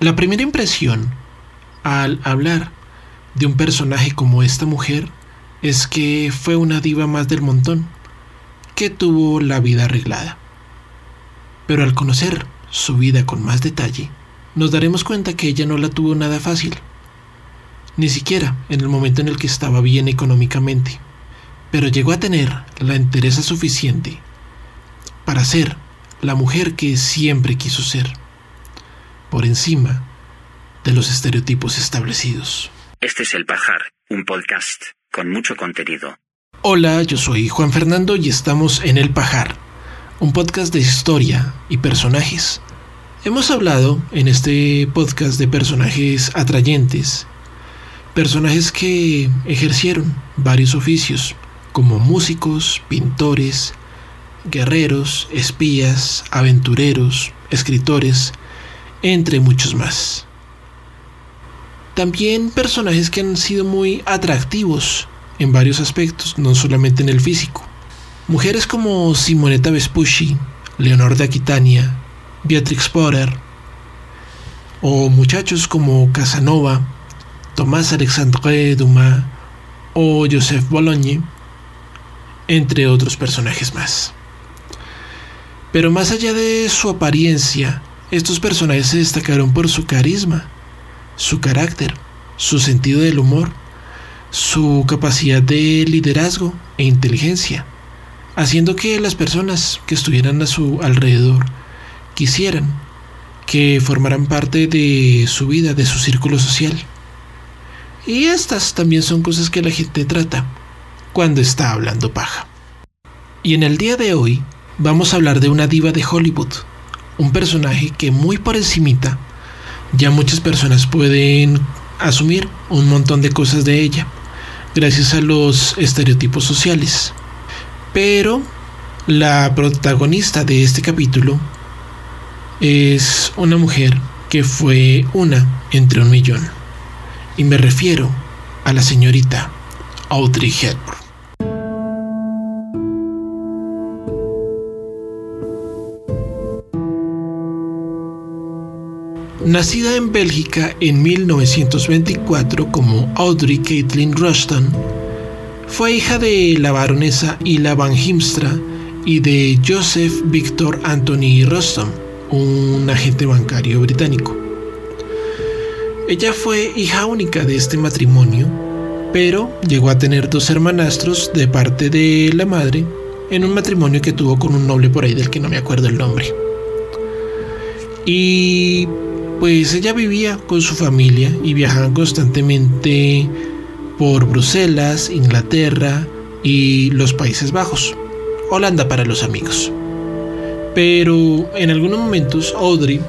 La primera impresión al hablar de un personaje como esta mujer es que fue una diva más del montón, que tuvo la vida arreglada. Pero al conocer su vida con más detalle, nos daremos cuenta que ella no la tuvo nada fácil, ni siquiera en el momento en el que estaba bien económicamente, pero llegó a tener la entereza suficiente para ser la mujer que siempre quiso ser, por encima de los estereotipos establecidos. Este es El Pajar, un podcast con mucho contenido. Hola, yo soy Juan Fernando y estamos en El Pajar, un podcast de historia y personajes. Hemos hablado en este podcast de personajes atrayentes, personajes que ejercieron varios oficios, como músicos, pintores, guerreros, espías, aventureros, escritores, entre muchos más. También personajes que han sido muy atractivos en varios aspectos, no solamente en el físico. Mujeres como Simonetta Vespucci, Leonor de Aquitania, Beatrix Potter, o muchachos como Casanova, Tomás Alexandre Dumas o Joseph Bologne, entre otros personajes más. Pero más allá de su apariencia, estos personajes se destacaron por su carisma, su carácter, su sentido del humor, su capacidad de liderazgo e inteligencia, haciendo que las personas que estuvieran a su alrededor quisieran que formaran parte de su vida, de su círculo social. Y estas también son cosas que la gente trata cuando está hablando paja. Y en el día de hoy vamos a hablar de una diva de Hollywood, un personaje que muy por encimita ya muchas personas pueden asumir un montón de cosas de ella, gracias a los estereotipos sociales. Pero la protagonista de este capítulo es una mujer que fue una entre un millón. Y me refiero a la señorita Audrey Hepburn. Nacida en Bélgica en 1924 como Audrey Caitlin Rushton, fue hija de la baronesa Ila van Himstra y de Joseph Victor Anthony Ruston, un agente bancario británico. Ella fue hija única de este matrimonio, pero llegó a tener dos hermanastros de parte de la madre en un matrimonio que tuvo con un noble por ahí del que no me acuerdo el nombre. Y pues ella vivía con su familia y viajaban constantemente por Bruselas, Inglaterra y los Países Bajos. Holanda para los amigos. Pero en algunos momentos Audrey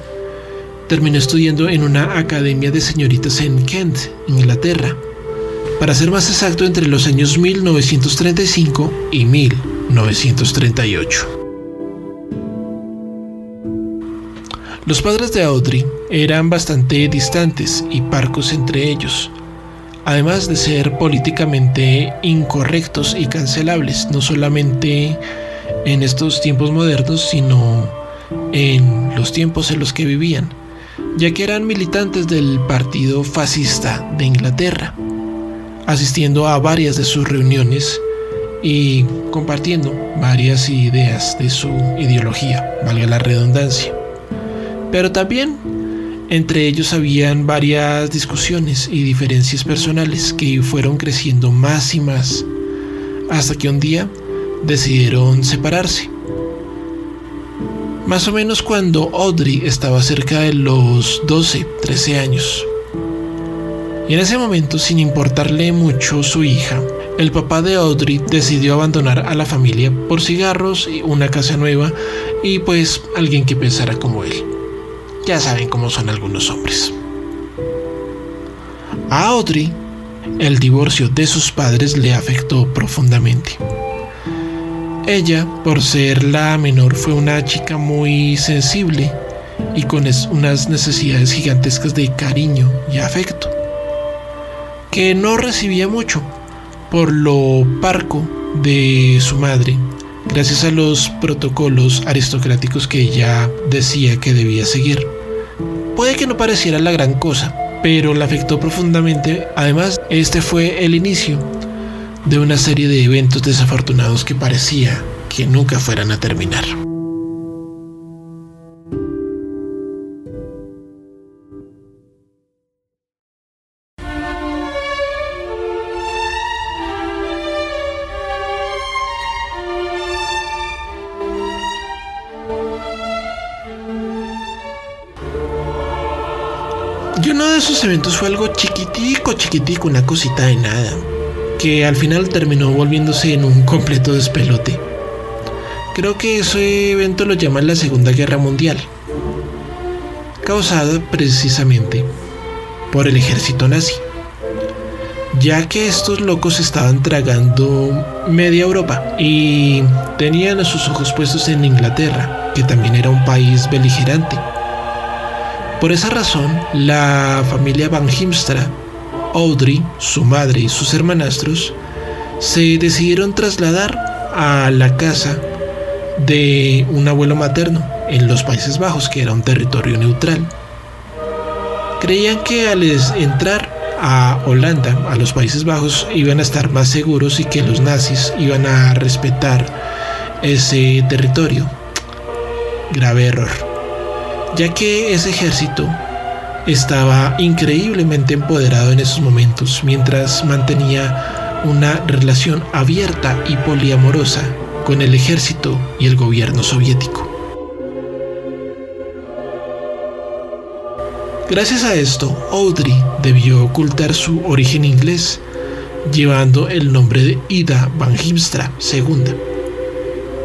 terminó estudiando en una academia de señoritas en Kent, Inglaterra. Para ser más exacto, entre los años 1935 y 1938. Los padres de Audrey eran bastante distantes y parcos entre ellos, además de ser políticamente incorrectos y cancelables, no solamente en estos tiempos modernos, sino en los tiempos en los que vivían, ya que eran militantes del Partido Fascista de Inglaterra, asistiendo a varias de sus reuniones y compartiendo varias ideas de su ideología, valga la redundancia. Pero también entre ellos habían varias discusiones y diferencias personales que fueron creciendo más y más, hasta que un día decidieron separarse. Más o menos cuando Audrey estaba cerca de los 12, 13 años. Y en ese momento, sin importarle mucho su hija, el papá de Audrey decidió abandonar a la familia por cigarros, y una casa nueva y pues alguien que pensara como él. Ya saben cómo son algunos hombres. A Audrey, el divorcio de sus padres le afectó profundamente. Ella, por ser la menor, fue una chica muy sensible y con unas necesidades gigantescas de cariño y afecto, que no recibía mucho por lo parco de su madre, gracias a los protocolos aristocráticos que ella decía que debía seguir Puede que no pareciera la gran cosa, pero la afectó profundamente. Además, este fue el inicio de una serie de eventos desafortunados que parecía que nunca fueran a terminar. Eventos fue algo chiquitico, chiquitico, una cosita de nada, que al final terminó volviéndose en un completo despelote. Creo que ese evento lo llaman la Segunda Guerra Mundial, causada precisamente por el ejército nazi, ya que estos locos estaban tragando media Europa y tenían sus ojos puestos en Inglaterra, que también era un país beligerante. Por esa razón, la familia Van Himstra, Audrey, su madre y sus hermanastros se decidieron trasladar a la casa de un abuelo materno en los Países Bajos, que era un territorio neutral. Creían que al entrar a Holanda, a los Países Bajos, iban a estar más seguros y que los nazis iban a respetar ese territorio. Grave error ya que ese ejército estaba increíblemente empoderado en esos momentos, mientras mantenía una relación abierta y poliamorosa con el ejército y el gobierno soviético. Gracias a esto, Audrey debió ocultar su origen inglés, llevando el nombre de Ida van Himstra II,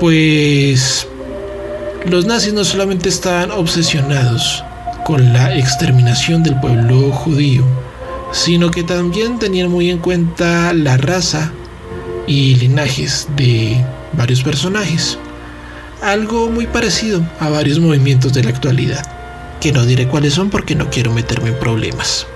pues los nazis no solamente estaban obsesionados con la exterminación del pueblo judío, sino que también tenían muy en cuenta la raza y linajes de varios personajes. Algo muy parecido a varios movimientos de la actualidad, que no diré cuáles son porque no quiero meterme en problemas.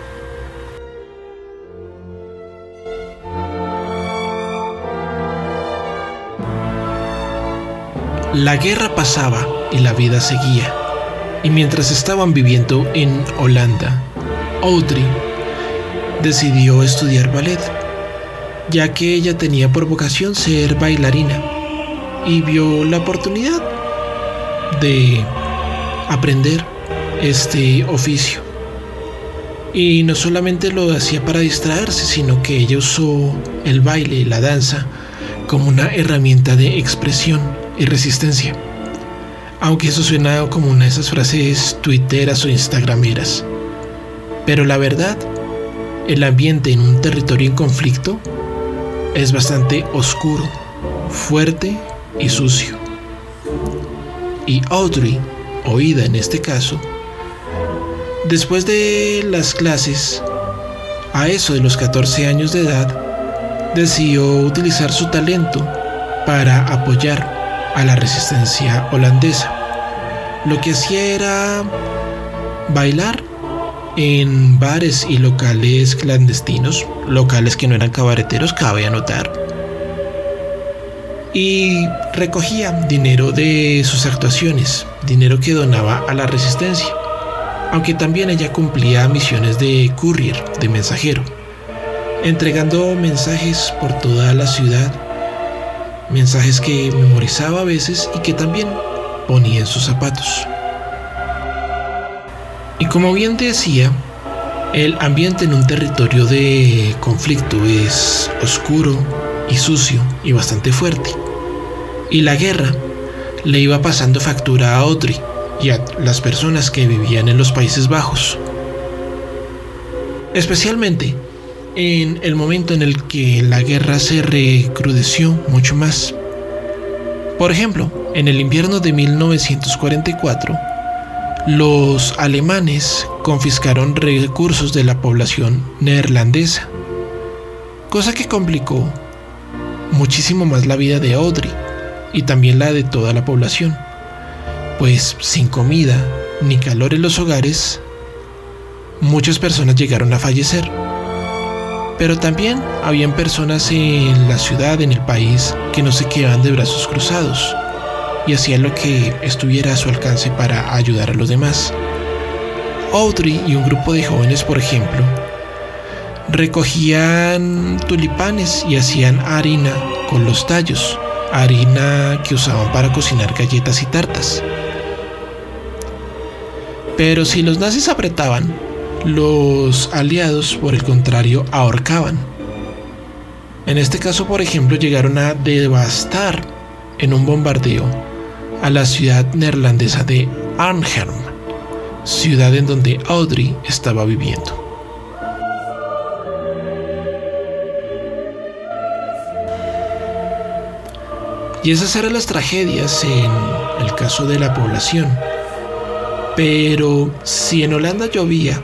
La guerra pasaba y la vida seguía. Y mientras estaban viviendo en Holanda, Audrey decidió estudiar ballet, ya que ella tenía por vocación ser bailarina y vio la oportunidad de aprender este oficio. Y no solamente lo hacía para distraerse, sino que ella usó el baile la danza como una herramienta de expresión y resistencia. Aunque eso suena como una de esas frases twitteras o instagrameras. Pero la verdad, el ambiente en un territorio en conflicto es bastante oscuro, fuerte y sucio. Y Audrey, oída en este caso, después de las clases, a eso de los 14 años de edad, decidió utilizar su talento para apoyar a la resistencia holandesa. Lo que hacía era bailar en bares y locales clandestinos, locales que no eran cabareteros, cabe anotar. Y recogía dinero de sus actuaciones, dinero que donaba a la resistencia, aunque también ella cumplía misiones de courier, de mensajero, entregando mensajes por toda la ciudad mensajes que memorizaba a veces y que también ponía en sus zapatos. Y como bien decía, el ambiente en un territorio de conflicto es oscuro y sucio y bastante fuerte. Y la guerra le iba pasando factura a Audrey y a las personas que vivían en los Países Bajos. Especialmente en el momento en el que la guerra se recrudeció mucho más. Por ejemplo, en el invierno de 1944, los alemanes confiscaron recursos de la población neerlandesa, cosa que complicó muchísimo más la vida de Audrey y también la de toda la población, pues sin comida ni calor en los hogares, muchas personas llegaron a fallecer. Pero también habían personas en la ciudad, en el país, que no se quedaban de brazos cruzados y hacían lo que estuviera a su alcance para ayudar a los demás. Audrey y un grupo de jóvenes, por ejemplo, recogían tulipanes y hacían harina con los tallos, harina que usaban para cocinar galletas y tartas. Pero si los nazis apretaban, los aliados, por el contrario, ahorcaban. En este caso, por ejemplo, llegaron a devastar en un bombardeo a la ciudad neerlandesa de Arnhem, ciudad en donde Audrey estaba viviendo. Y esas eran las tragedias en el caso de la población. Pero si en Holanda llovía,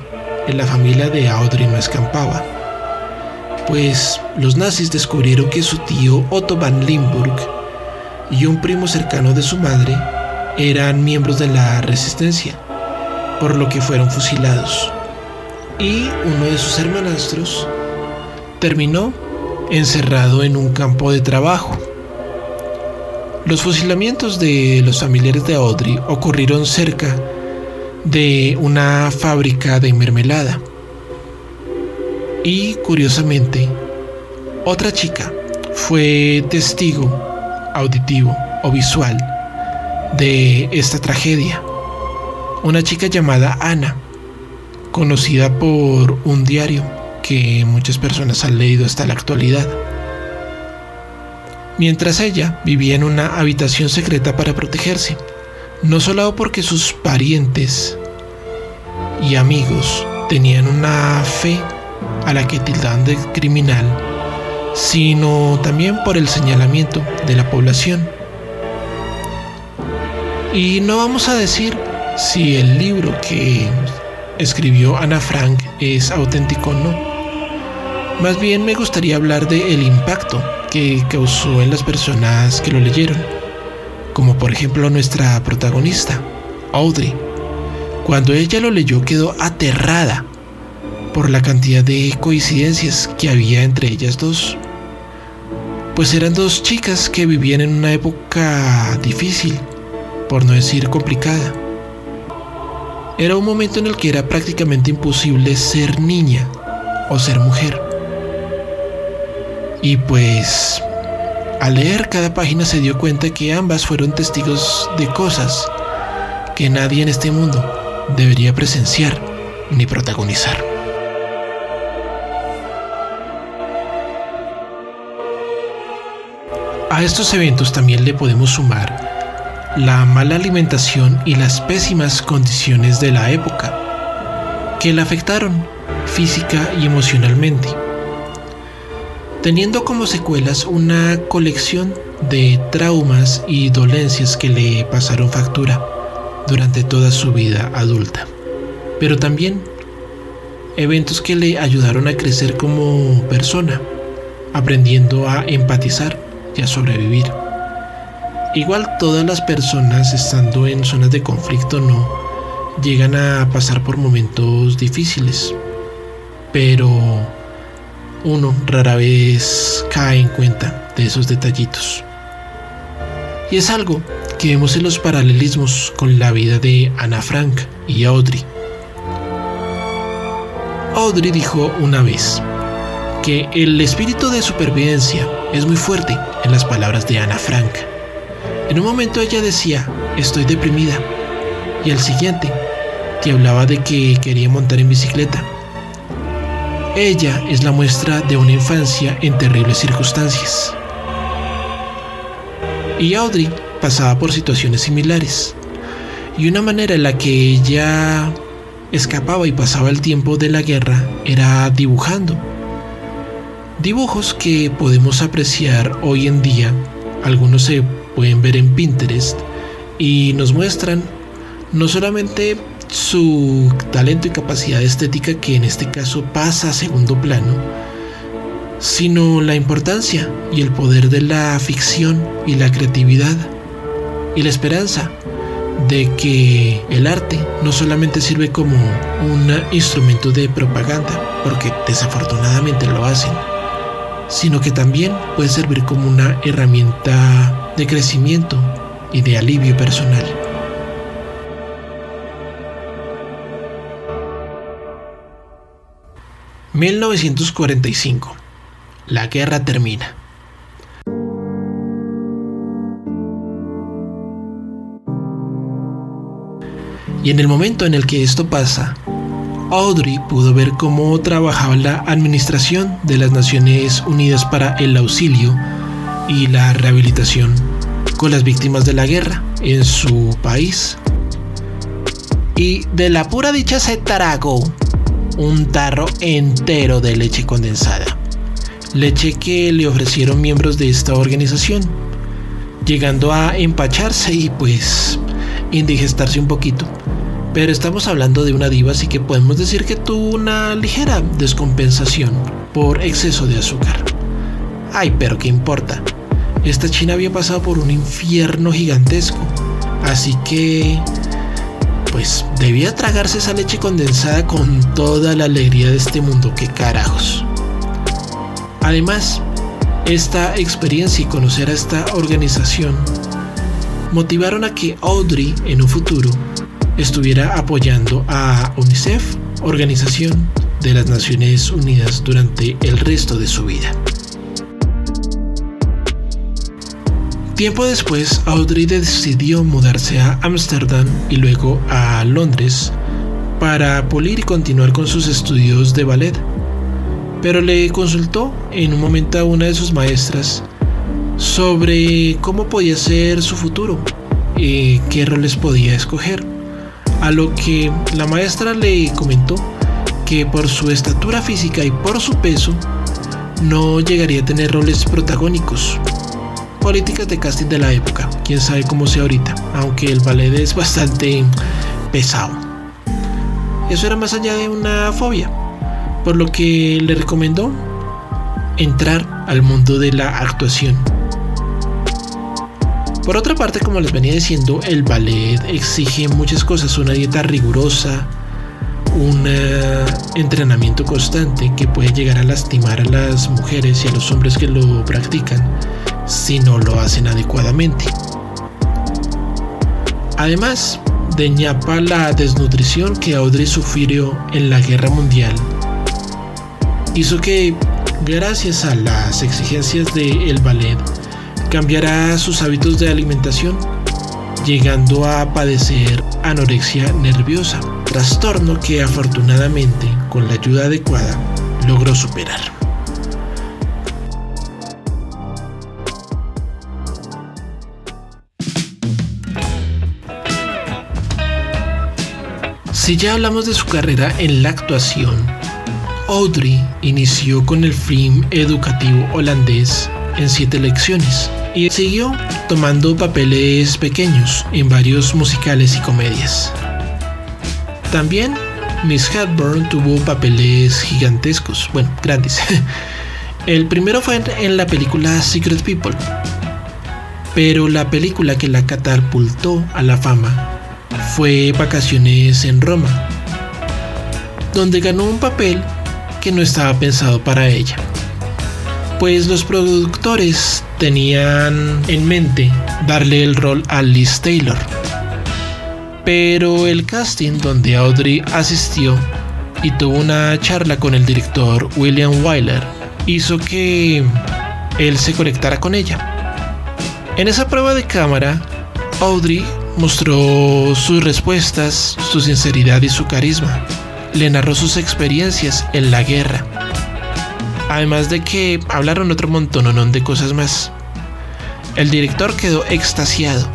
en la familia de Audrey no escampaba. Pues los nazis descubrieron que su tío Otto van Limburg y un primo cercano de su madre eran miembros de la resistencia, por lo que fueron fusilados. Y uno de sus hermanastros terminó encerrado en un campo de trabajo. Los fusilamientos de los familiares de Audrey ocurrieron cerca de una fábrica de mermelada. Y curiosamente, otra chica fue testigo auditivo o visual de esta tragedia. Una chica llamada Ana, conocida por un diario que muchas personas han leído hasta la actualidad. Mientras ella vivía en una habitación secreta para protegerse no solo porque sus parientes y amigos tenían una fe a la que tildaban de criminal, sino también por el señalamiento de la población. Y no vamos a decir si el libro que escribió Ana Frank es auténtico o no. Más bien me gustaría hablar del el impacto que causó en las personas que lo leyeron como por ejemplo nuestra protagonista, Audrey. Cuando ella lo leyó quedó aterrada por la cantidad de coincidencias que había entre ellas dos. Pues eran dos chicas que vivían en una época difícil, por no decir complicada. Era un momento en el que era prácticamente imposible ser niña o ser mujer. Y pues al leer cada página se dio cuenta que ambas fueron testigos de cosas que nadie en este mundo debería presenciar ni protagonizar. A estos eventos también le podemos sumar la mala alimentación y las pésimas condiciones de la época, que la afectaron física y emocionalmente teniendo como secuelas una colección de traumas y dolencias que le pasaron factura durante toda su vida adulta, pero también eventos que le ayudaron a crecer como persona, aprendiendo a empatizar y a sobrevivir. Igual todas las personas estando en zonas de conflicto no llegan a pasar por momentos difíciles, pero uno rara vez cae en cuenta de esos detallitos. Y es algo que vemos en los paralelismos con la vida de Ana Frank y Audrey. Audrey dijo una vez que el espíritu de supervivencia es muy fuerte en las palabras de Ana Frank. En un momento ella decía, estoy deprimida, y al siguiente te hablaba de que quería montar en bicicleta ella es la muestra de una infancia en terribles circunstancias. Y Audrey pasaba por situaciones similares. Y una manera en la que ella escapaba y pasaba el tiempo de la guerra era dibujando. Dibujos que podemos apreciar hoy en día, algunos se pueden ver en Pinterest y nos muestran no solamente su talento y capacidad estética que en este caso pasa a segundo plano, sino la importancia y el poder de la ficción y la creatividad y la esperanza de que el arte no solamente sirve como un instrumento de propaganda, porque desafortunadamente lo hacen, sino que también puede servir como una herramienta de crecimiento y de alivio personal. 1945. La guerra termina. Y en el momento en el que esto pasa, Audrey pudo ver cómo trabajaba la Administración de las Naciones Unidas para el Auxilio y la Rehabilitación con las víctimas de la guerra en su país. Y de la pura dicha se tragó un tarro entero de leche condensada. Leche que le ofrecieron miembros de esta organización, llegando a empacharse y pues indigestarse un poquito. Pero estamos hablando de una diva, así que podemos decir que tuvo una ligera descompensación por exceso de azúcar. Ay, pero qué importa. Esta china había pasado por un infierno gigantesco, así que pues debía tragarse esa leche condensada con toda la alegría de este mundo, qué carajos. Además, esta experiencia y conocer a esta organización motivaron a que Audrey en un futuro estuviera apoyando a UNICEF, Organización de las Naciones Unidas, durante el resto de su vida. Tiempo después, Audrey decidió mudarse a Ámsterdam y luego a Londres para pulir y continuar con sus estudios de ballet. Pero le consultó en un momento a una de sus maestras sobre cómo podía ser su futuro y qué roles podía escoger. A lo que la maestra le comentó que por su estatura física y por su peso no llegaría a tener roles protagónicos. Políticas de casting de la época, quién sabe cómo sea ahorita, aunque el ballet es bastante pesado. Eso era más allá de una fobia, por lo que le recomendó entrar al mundo de la actuación. Por otra parte, como les venía diciendo, el ballet exige muchas cosas, una dieta rigurosa, un eh, entrenamiento constante que puede llegar a lastimar a las mujeres y a los hombres que lo practican si no lo hacen adecuadamente. Además, de ñapa la desnutrición que Audrey sufrió en la guerra mundial hizo que, gracias a las exigencias del ballet, cambiará sus hábitos de alimentación, llegando a padecer anorexia nerviosa, trastorno que afortunadamente, con la ayuda adecuada, logró superar. Si ya hablamos de su carrera en la actuación, Audrey inició con el film educativo holandés en siete lecciones y siguió tomando papeles pequeños en varios musicales y comedias. También Miss Hepburn tuvo papeles gigantescos, bueno, grandes. El primero fue en la película Secret People, pero la película que la catapultó a la fama fue Vacaciones en Roma, donde ganó un papel que no estaba pensado para ella pues los productores tenían en mente darle el rol a Liz Taylor. Pero el casting donde Audrey asistió y tuvo una charla con el director William Wyler hizo que él se conectara con ella. En esa prueba de cámara, Audrey mostró sus respuestas, su sinceridad y su carisma. Le narró sus experiencias en la guerra Además de que hablaron otro montón de cosas más. El director quedó extasiado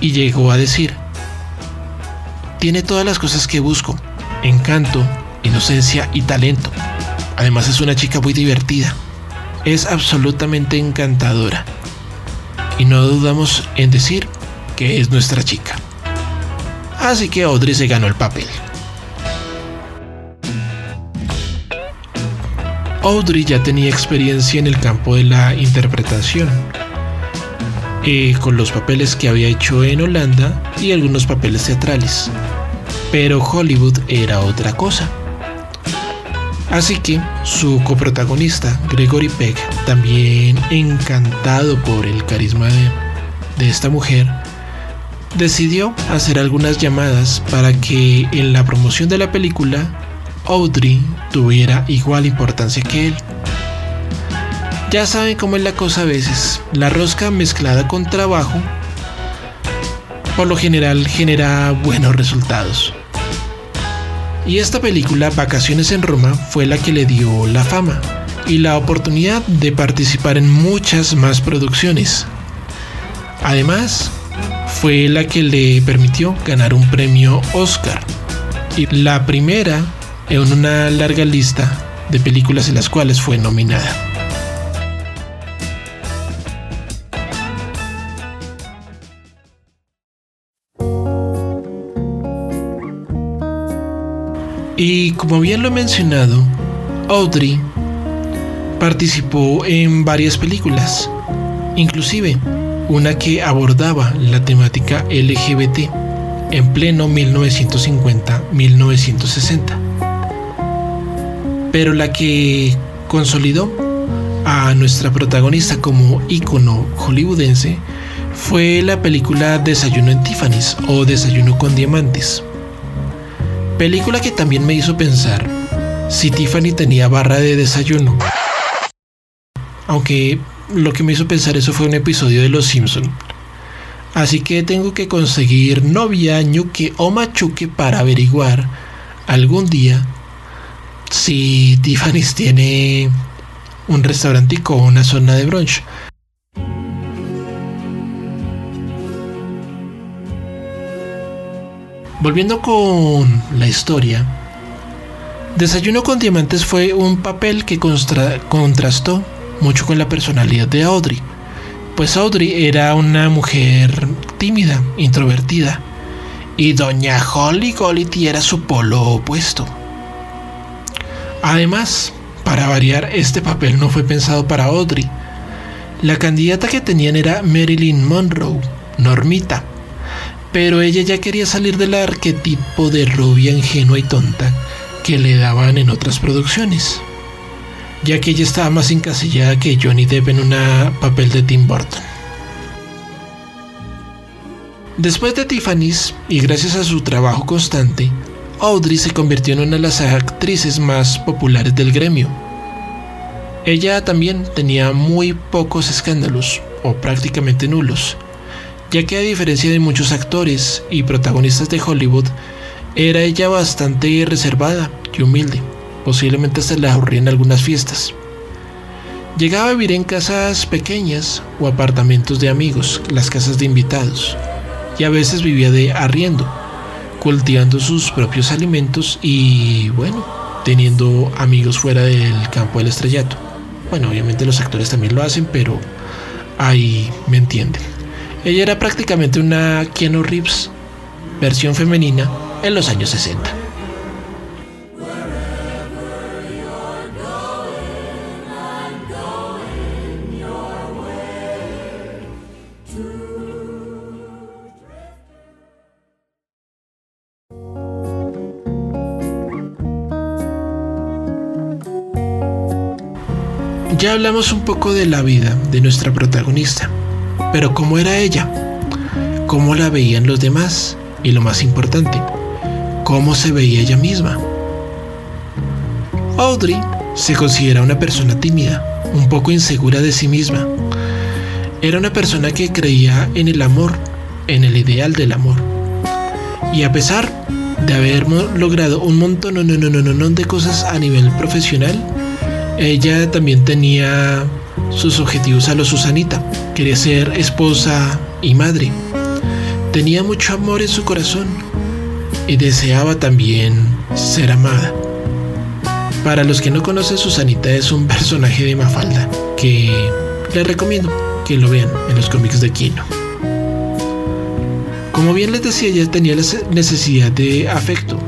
y llegó a decir, tiene todas las cosas que busco, encanto, inocencia y talento. Además es una chica muy divertida. Es absolutamente encantadora. Y no dudamos en decir que es nuestra chica. Así que Audrey se ganó el papel. Audrey ya tenía experiencia en el campo de la interpretación, eh, con los papeles que había hecho en Holanda y algunos papeles teatrales. Pero Hollywood era otra cosa. Así que su coprotagonista, Gregory Peck, también encantado por el carisma de, de esta mujer, decidió hacer algunas llamadas para que en la promoción de la película Audrey tuviera igual importancia que él. Ya saben cómo es la cosa a veces, la rosca mezclada con trabajo por lo general genera buenos resultados. Y esta película, Vacaciones en Roma, fue la que le dio la fama y la oportunidad de participar en muchas más producciones. Además, fue la que le permitió ganar un premio Oscar y la primera en una larga lista de películas en las cuales fue nominada. Y como bien lo he mencionado, Audrey participó en varias películas, inclusive una que abordaba la temática LGBT en pleno 1950-1960. Pero la que consolidó a nuestra protagonista como ícono hollywoodense fue la película Desayuno en Tiffany's o Desayuno con Diamantes. Película que también me hizo pensar si Tiffany tenía barra de desayuno. Aunque lo que me hizo pensar eso fue un episodio de Los Simpson. Así que tengo que conseguir novia, ñuque o machuque para averiguar algún día si Tiffany's tiene un restaurantico o una zona de brunch. Volviendo con la historia, Desayuno con Diamantes fue un papel que contrastó mucho con la personalidad de Audrey, pues Audrey era una mujer tímida, introvertida, y doña Holly Gollity era su polo opuesto. Además, para variar, este papel no fue pensado para Audrey. La candidata que tenían era Marilyn Monroe, Normita, pero ella ya quería salir del arquetipo de rubia ingenua y tonta que le daban en otras producciones ya que ella estaba más encasillada que Johnny Depp en un papel de Tim Burton. Después de Tiffany's, y gracias a su trabajo constante, Audrey se convirtió en una de las actrices más populares del gremio. Ella también tenía muy pocos escándalos, o prácticamente nulos, ya que a diferencia de muchos actores y protagonistas de Hollywood, era ella bastante reservada y humilde posiblemente se le aburría en algunas fiestas. Llegaba a vivir en casas pequeñas o apartamentos de amigos, las casas de invitados, y a veces vivía de arriendo, cultivando sus propios alimentos y, bueno, teniendo amigos fuera del campo del estrellato. Bueno, obviamente los actores también lo hacen, pero ahí me entienden. Ella era prácticamente una Keanu Reeves, versión femenina, en los años 60. Ya hablamos un poco de la vida de nuestra protagonista, pero ¿cómo era ella? ¿Cómo la veían los demás? Y lo más importante, ¿cómo se veía ella misma? Audrey se considera una persona tímida, un poco insegura de sí misma. Era una persona que creía en el amor, en el ideal del amor. Y a pesar de haber logrado un montón de cosas a nivel profesional, ella también tenía sus objetivos a lo Susanita. Quería ser esposa y madre. Tenía mucho amor en su corazón y deseaba también ser amada. Para los que no conocen, Susanita es un personaje de Mafalda que les recomiendo que lo vean en los cómics de Kino. Como bien les decía, ella tenía la necesidad de afecto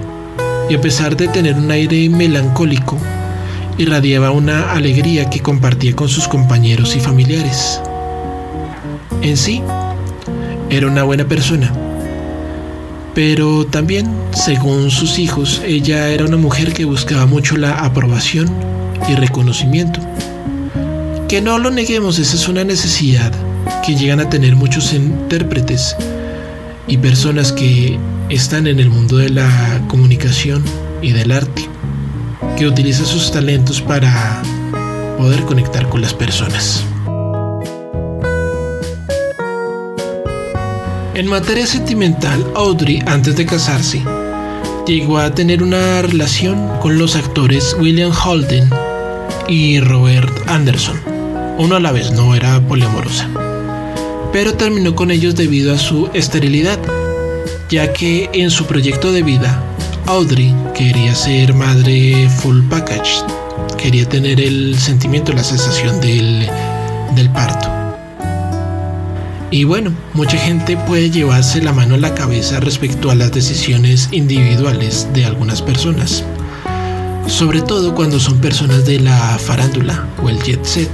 y a pesar de tener un aire melancólico, irradiaba una alegría que compartía con sus compañeros y familiares. En sí, era una buena persona, pero también, según sus hijos, ella era una mujer que buscaba mucho la aprobación y reconocimiento. Que no lo neguemos, esa es una necesidad que llegan a tener muchos intérpretes y personas que están en el mundo de la comunicación y del arte. Que utiliza sus talentos para poder conectar con las personas. En materia sentimental, Audrey, antes de casarse, llegó a tener una relación con los actores William Holden y Robert Anderson. Uno a la vez, no era poliamorosa. Pero terminó con ellos debido a su esterilidad, ya que en su proyecto de vida, Audrey quería ser madre full package, quería tener el sentimiento, la sensación del, del parto. Y bueno, mucha gente puede llevarse la mano a la cabeza respecto a las decisiones individuales de algunas personas, sobre todo cuando son personas de la farándula o el jet set,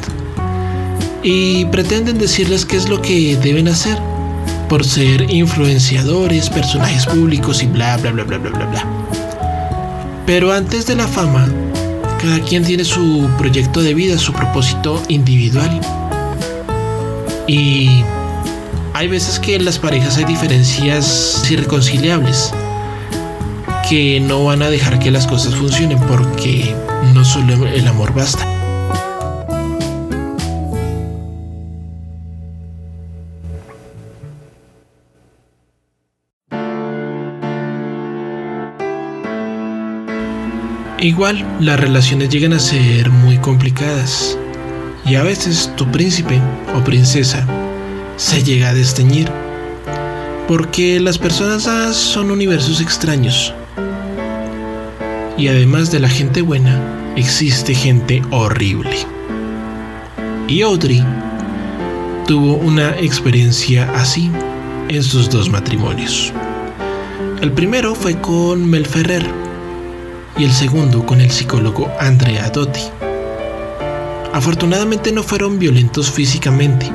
y pretenden decirles qué es lo que deben hacer por ser influenciadores, personajes públicos y bla bla bla bla bla bla bla. Pero antes de la fama, cada quien tiene su proyecto de vida, su propósito individual. Y hay veces que en las parejas hay diferencias irreconciliables que no van a dejar que las cosas funcionen porque no solo el amor basta. Igual, las relaciones llegan a ser muy complicadas y a veces tu príncipe o princesa se llega a desteñir. Porque las personas son universos extraños. Y además de la gente buena, existe gente horrible. Y Audrey tuvo una experiencia así en sus dos matrimonios. El primero fue con Mel Ferrer y el segundo con el psicólogo Andrea Dotti. Afortunadamente no fueron violentos físicamente,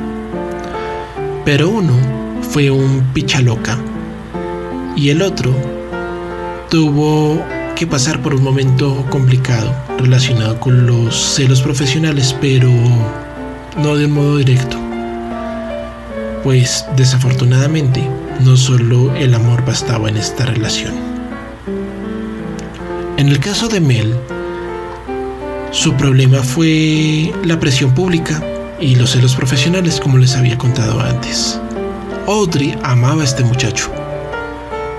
pero uno fue un pichaloca y el otro tuvo que pasar por un momento complicado relacionado con los celos profesionales, pero no de un modo directo. Pues desafortunadamente no solo el amor bastaba en esta relación. En el caso de Mel, su problema fue la presión pública y los celos profesionales como les había contado antes. Audrey amaba a este muchacho,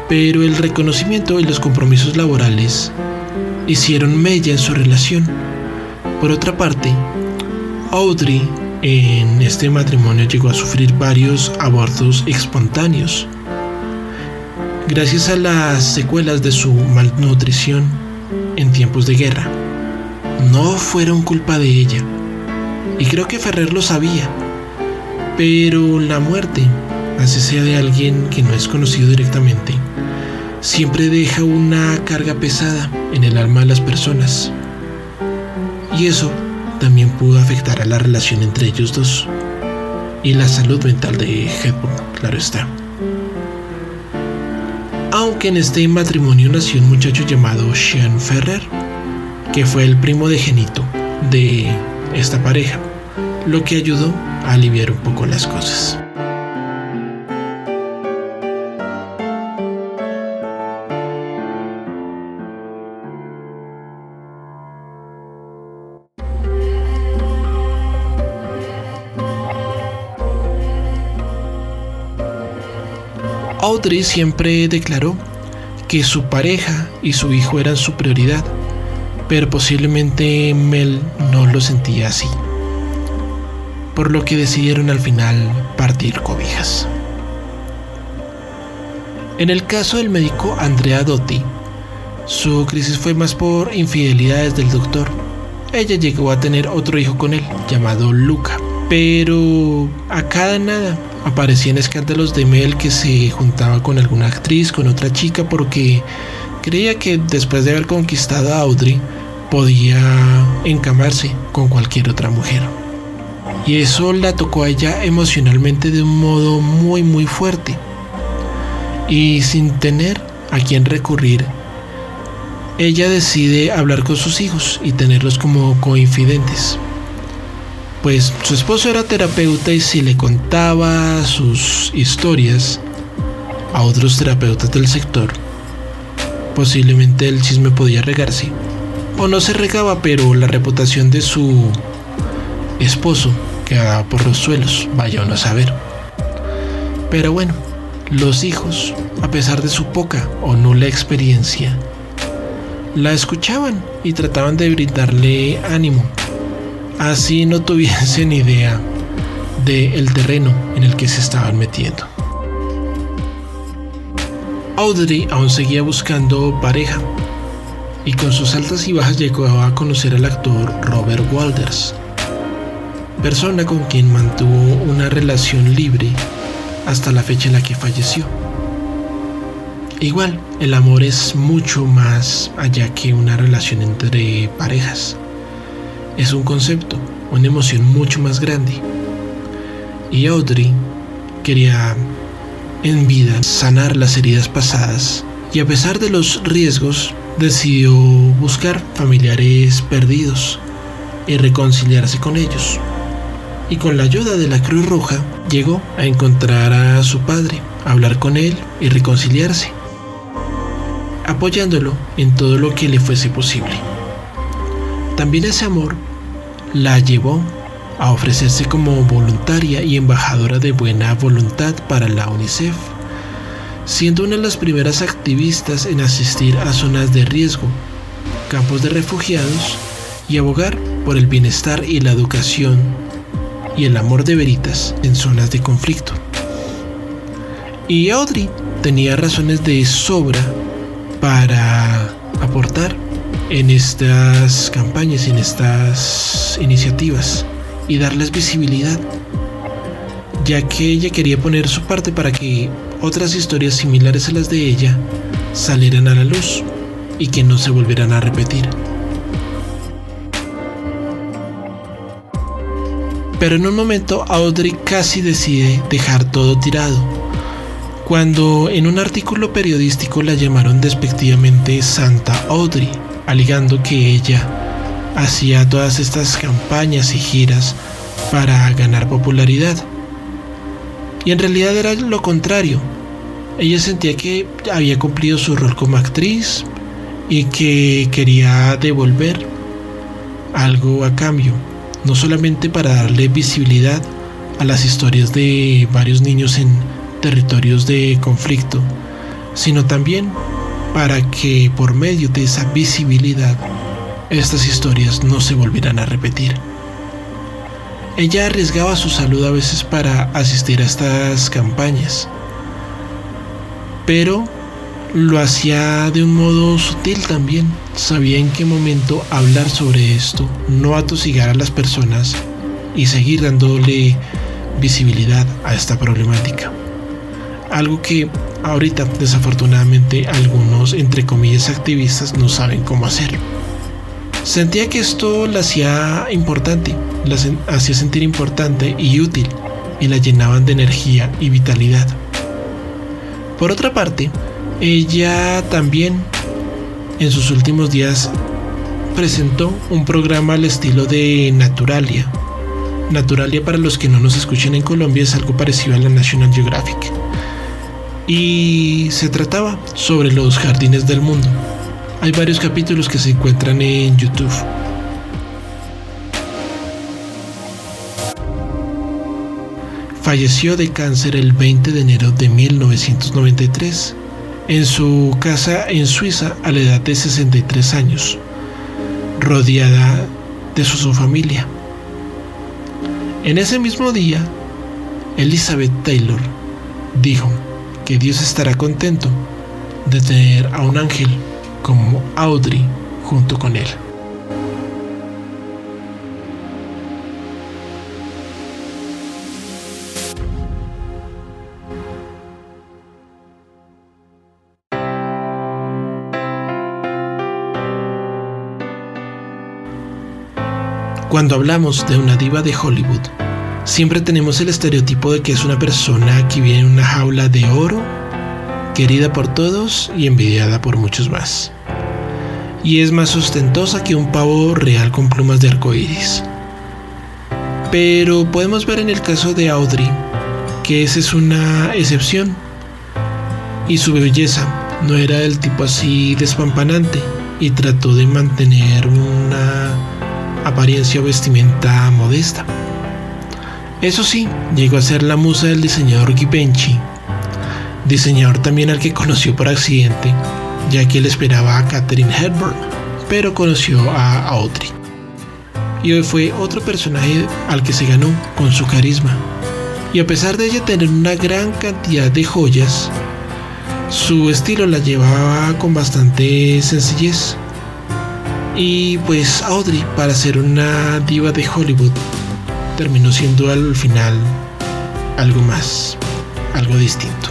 pero el reconocimiento y los compromisos laborales hicieron mella en su relación. Por otra parte, Audrey en este matrimonio llegó a sufrir varios abortos espontáneos. Gracias a las secuelas de su malnutrición en tiempos de guerra. No fueron culpa de ella, y creo que Ferrer lo sabía. Pero la muerte, así sea de alguien que no es conocido directamente, siempre deja una carga pesada en el alma de las personas. Y eso también pudo afectar a la relación entre ellos dos y la salud mental de Hepburn, claro está. Aunque en este matrimonio nació un muchacho llamado Sean Ferrer, que fue el primo de Genito de esta pareja lo que ayudó a aliviar un poco las cosas. Audrey siempre declaró que su pareja y su hijo eran su prioridad, pero posiblemente Mel no lo sentía así por lo que decidieron al final partir cobijas. En el caso del médico Andrea Dotti, su crisis fue más por infidelidades del doctor. Ella llegó a tener otro hijo con él, llamado Luca, pero a cada nada aparecían escándalos de Mel que se juntaba con alguna actriz, con otra chica, porque creía que después de haber conquistado a Audrey, podía encamarse con cualquier otra mujer. Y eso la tocó a ella emocionalmente de un modo muy muy fuerte. Y sin tener a quien recurrir, ella decide hablar con sus hijos y tenerlos como coinfidentes. Pues su esposo era terapeuta y si le contaba sus historias a otros terapeutas del sector, posiblemente el chisme podía regarse o no se regaba, pero la reputación de su esposo quedaba por los suelos, vaya uno a saber. Pero bueno, los hijos, a pesar de su poca o nula experiencia, la escuchaban y trataban de brindarle ánimo, así no tuviesen idea del terreno en el que se estaban metiendo. Audrey aún seguía buscando pareja y con sus altas y bajas llegó a conocer al actor Robert Walters, persona con quien mantuvo una relación libre hasta la fecha en la que falleció. Igual, el amor es mucho más allá que una relación entre parejas. Es un concepto, una emoción mucho más grande. Y Audrey quería en vida sanar las heridas pasadas y a pesar de los riesgos decidió buscar familiares perdidos y reconciliarse con ellos. Y con la ayuda de la Cruz Roja llegó a encontrar a su padre, hablar con él y reconciliarse, apoyándolo en todo lo que le fuese posible. También ese amor la llevó a ofrecerse como voluntaria y embajadora de buena voluntad para la UNICEF, siendo una de las primeras activistas en asistir a zonas de riesgo, campos de refugiados y abogar por el bienestar y la educación y el amor de veritas en zonas de conflicto. Y Audrey tenía razones de sobra para aportar en estas campañas, en estas iniciativas y darles visibilidad, ya que ella quería poner su parte para que otras historias similares a las de ella salieran a la luz y que no se volvieran a repetir. Pero en un momento Audrey casi decide dejar todo tirado, cuando en un artículo periodístico la llamaron despectivamente Santa Audrey, alegando que ella hacía todas estas campañas y giras para ganar popularidad. Y en realidad era lo contrario. Ella sentía que había cumplido su rol como actriz y que quería devolver algo a cambio, no solamente para darle visibilidad a las historias de varios niños en territorios de conflicto, sino también para que por medio de esa visibilidad estas historias no se volvieran a repetir. Ella arriesgaba su salud a veces para asistir a estas campañas, pero lo hacía de un modo sutil también. Sabía en qué momento hablar sobre esto, no atosigar a las personas y seguir dándole visibilidad a esta problemática. Algo que ahorita desafortunadamente algunos entre comillas activistas no saben cómo hacer. Sentía que esto la hacía importante, la hacía sentir importante y útil, y la llenaban de energía y vitalidad. Por otra parte, ella también en sus últimos días presentó un programa al estilo de Naturalia. Naturalia para los que no nos escuchen en Colombia es algo parecido a la National Geographic. Y se trataba sobre los jardines del mundo. Hay varios capítulos que se encuentran en YouTube. Falleció de cáncer el 20 de enero de 1993 en su casa en Suiza a la edad de 63 años, rodeada de su, familia. En ese mismo día, Elizabeth Taylor dijo que Dios estará contento de tener a un ángel como Audrey junto con él. Cuando hablamos de una diva de Hollywood, siempre tenemos el estereotipo de que es una persona que vive en una jaula de oro querida por todos y envidiada por muchos más. Y es más ostentosa que un pavo real con plumas de arcoíris. Pero podemos ver en el caso de Audrey que esa es una excepción. Y su belleza no era del tipo así despampanante, y trató de mantener una apariencia o vestimenta modesta. Eso sí, llegó a ser la musa del diseñador Givenchy, diseñador también al que conoció por accidente, ya que él esperaba a Catherine Hepburn, pero conoció a Audrey. Y hoy fue otro personaje al que se ganó con su carisma. Y a pesar de ella tener una gran cantidad de joyas, su estilo la llevaba con bastante sencillez. Y pues Audrey, para ser una diva de Hollywood, terminó siendo al final algo más, algo distinto.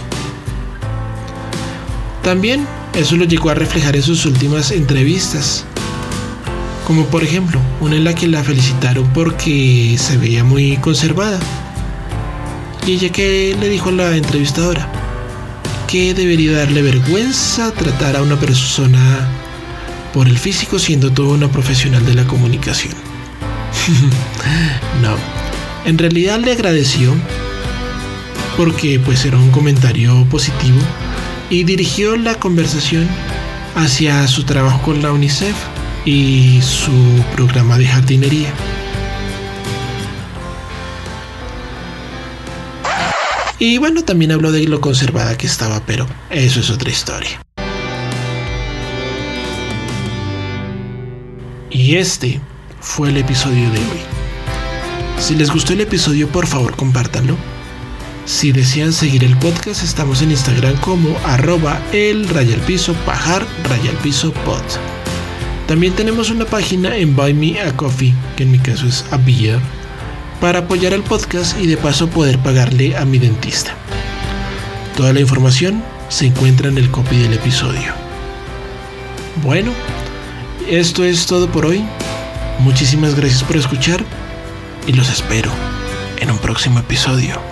También eso lo llegó a reflejar en sus últimas entrevistas, como por ejemplo una en la que la felicitaron porque se veía muy conservada. Y ella que le dijo a la entrevistadora que debería darle vergüenza tratar a una persona por el físico siendo toda una profesional de la comunicación. no, en realidad le agradeció porque pues era un comentario positivo y dirigió la conversación hacia su trabajo con la UNICEF y su programa de jardinería. Y bueno, también habló de lo conservada que estaba, pero eso es otra historia. Y este fue el episodio de hoy. Si les gustó el episodio, por favor compártanlo. Si desean seguir el podcast, estamos en Instagram como arroba el rayalpiso pajar rayalpiso pod. También tenemos una página en Buy Me a Coffee, que en mi caso es a beer, para apoyar el podcast y de paso poder pagarle a mi dentista. Toda la información se encuentra en el copy del episodio. Bueno, esto es todo por hoy. Muchísimas gracias por escuchar y los espero en un próximo episodio.